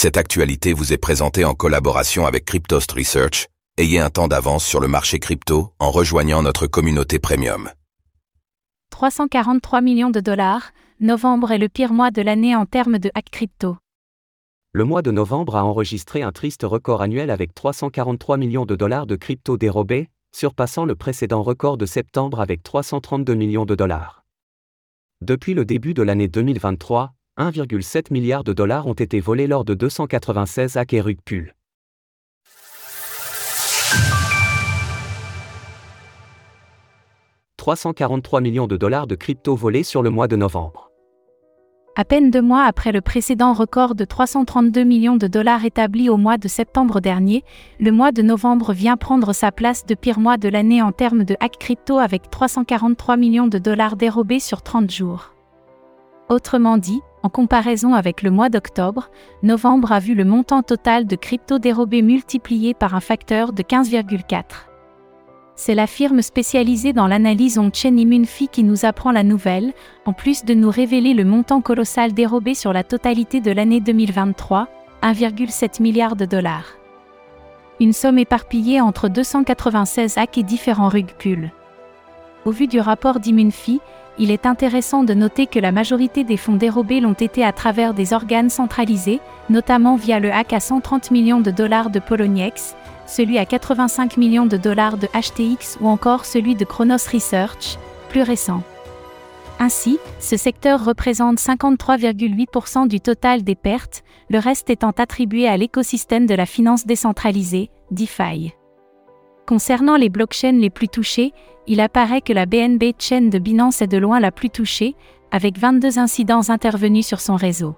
Cette actualité vous est présentée en collaboration avec Cryptost Research. Ayez un temps d'avance sur le marché crypto en rejoignant notre communauté premium. 343 millions de dollars, novembre est le pire mois de l'année en termes de hack crypto. Le mois de novembre a enregistré un triste record annuel avec 343 millions de dollars de crypto dérobés, surpassant le précédent record de septembre avec 332 millions de dollars. Depuis le début de l'année 2023, 1,7 milliard de dollars ont été volés lors de 296 hacks et rug pull. « 343 millions de dollars de crypto volés sur le mois de novembre. À peine deux mois après le précédent record de 332 millions de dollars établi au mois de septembre dernier, le mois de novembre vient prendre sa place de pire mois de l'année en termes de hack crypto avec 343 millions de dollars dérobés sur 30 jours. Autrement dit, en comparaison avec le mois d'octobre, novembre a vu le montant total de crypto dérobé multiplié par un facteur de 15,4. C'est la firme spécialisée dans l'analyse on-chain Immunfi qui nous apprend la nouvelle, en plus de nous révéler le montant colossal dérobé sur la totalité de l'année 2023, 1,7 milliard de dollars. Une somme éparpillée entre 296 hacks et différents rug pulls. Au vu du rapport d'Immunfi, il est intéressant de noter que la majorité des fonds dérobés l'ont été à travers des organes centralisés, notamment via le hack à 130 millions de dollars de Poloniex, celui à 85 millions de dollars de HTX ou encore celui de Chronos Research, plus récent. Ainsi, ce secteur représente 53,8% du total des pertes, le reste étant attribué à l'écosystème de la finance décentralisée, DeFi. Concernant les blockchains les plus touchées, il apparaît que la BNB Chain de Binance est de loin la plus touchée, avec 22 incidents intervenus sur son réseau.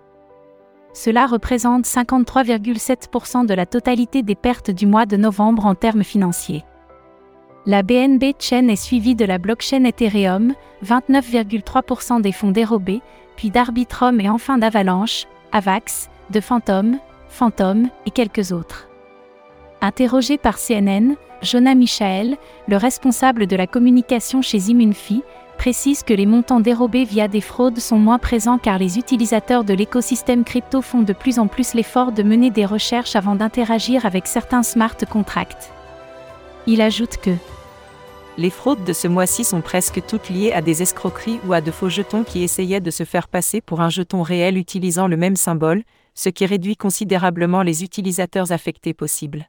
Cela représente 53,7% de la totalité des pertes du mois de novembre en termes financiers. La BNB Chain est suivie de la blockchain Ethereum, 29,3% des fonds dérobés, puis d'Arbitrum et enfin d'Avalanche, Avax, de Phantom, Phantom et quelques autres. Interrogé par CNN, Jonah Michael, le responsable de la communication chez Immunfi, précise que les montants dérobés via des fraudes sont moins présents car les utilisateurs de l'écosystème crypto font de plus en plus l'effort de mener des recherches avant d'interagir avec certains smart contracts. Il ajoute que les fraudes de ce mois-ci sont presque toutes liées à des escroqueries ou à de faux jetons qui essayaient de se faire passer pour un jeton réel utilisant le même symbole, ce qui réduit considérablement les utilisateurs affectés possibles.